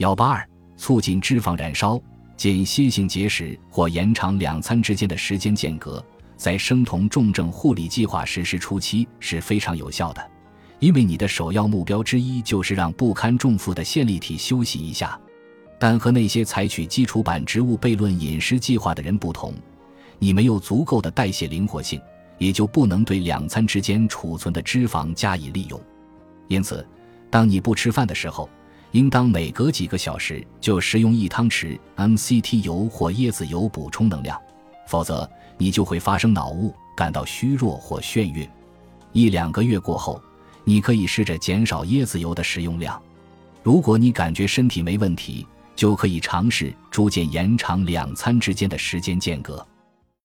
幺八二，促进脂肪燃烧，间歇性节食或延长两餐之间的时间间隔，在生酮重症护理计划实施初期是非常有效的，因为你的首要目标之一就是让不堪重负的线粒体休息一下。但和那些采取基础版植物悖论饮食计划的人不同，你没有足够的代谢灵活性，也就不能对两餐之间储存的脂肪加以利用。因此，当你不吃饭的时候，应当每隔几个小时就食用一汤匙 MCT 油或椰子油补充能量，否则你就会发生脑雾、感到虚弱或眩晕。一两个月过后，你可以试着减少椰子油的食用量。如果你感觉身体没问题，就可以尝试逐渐延长两餐之间的时间间隔。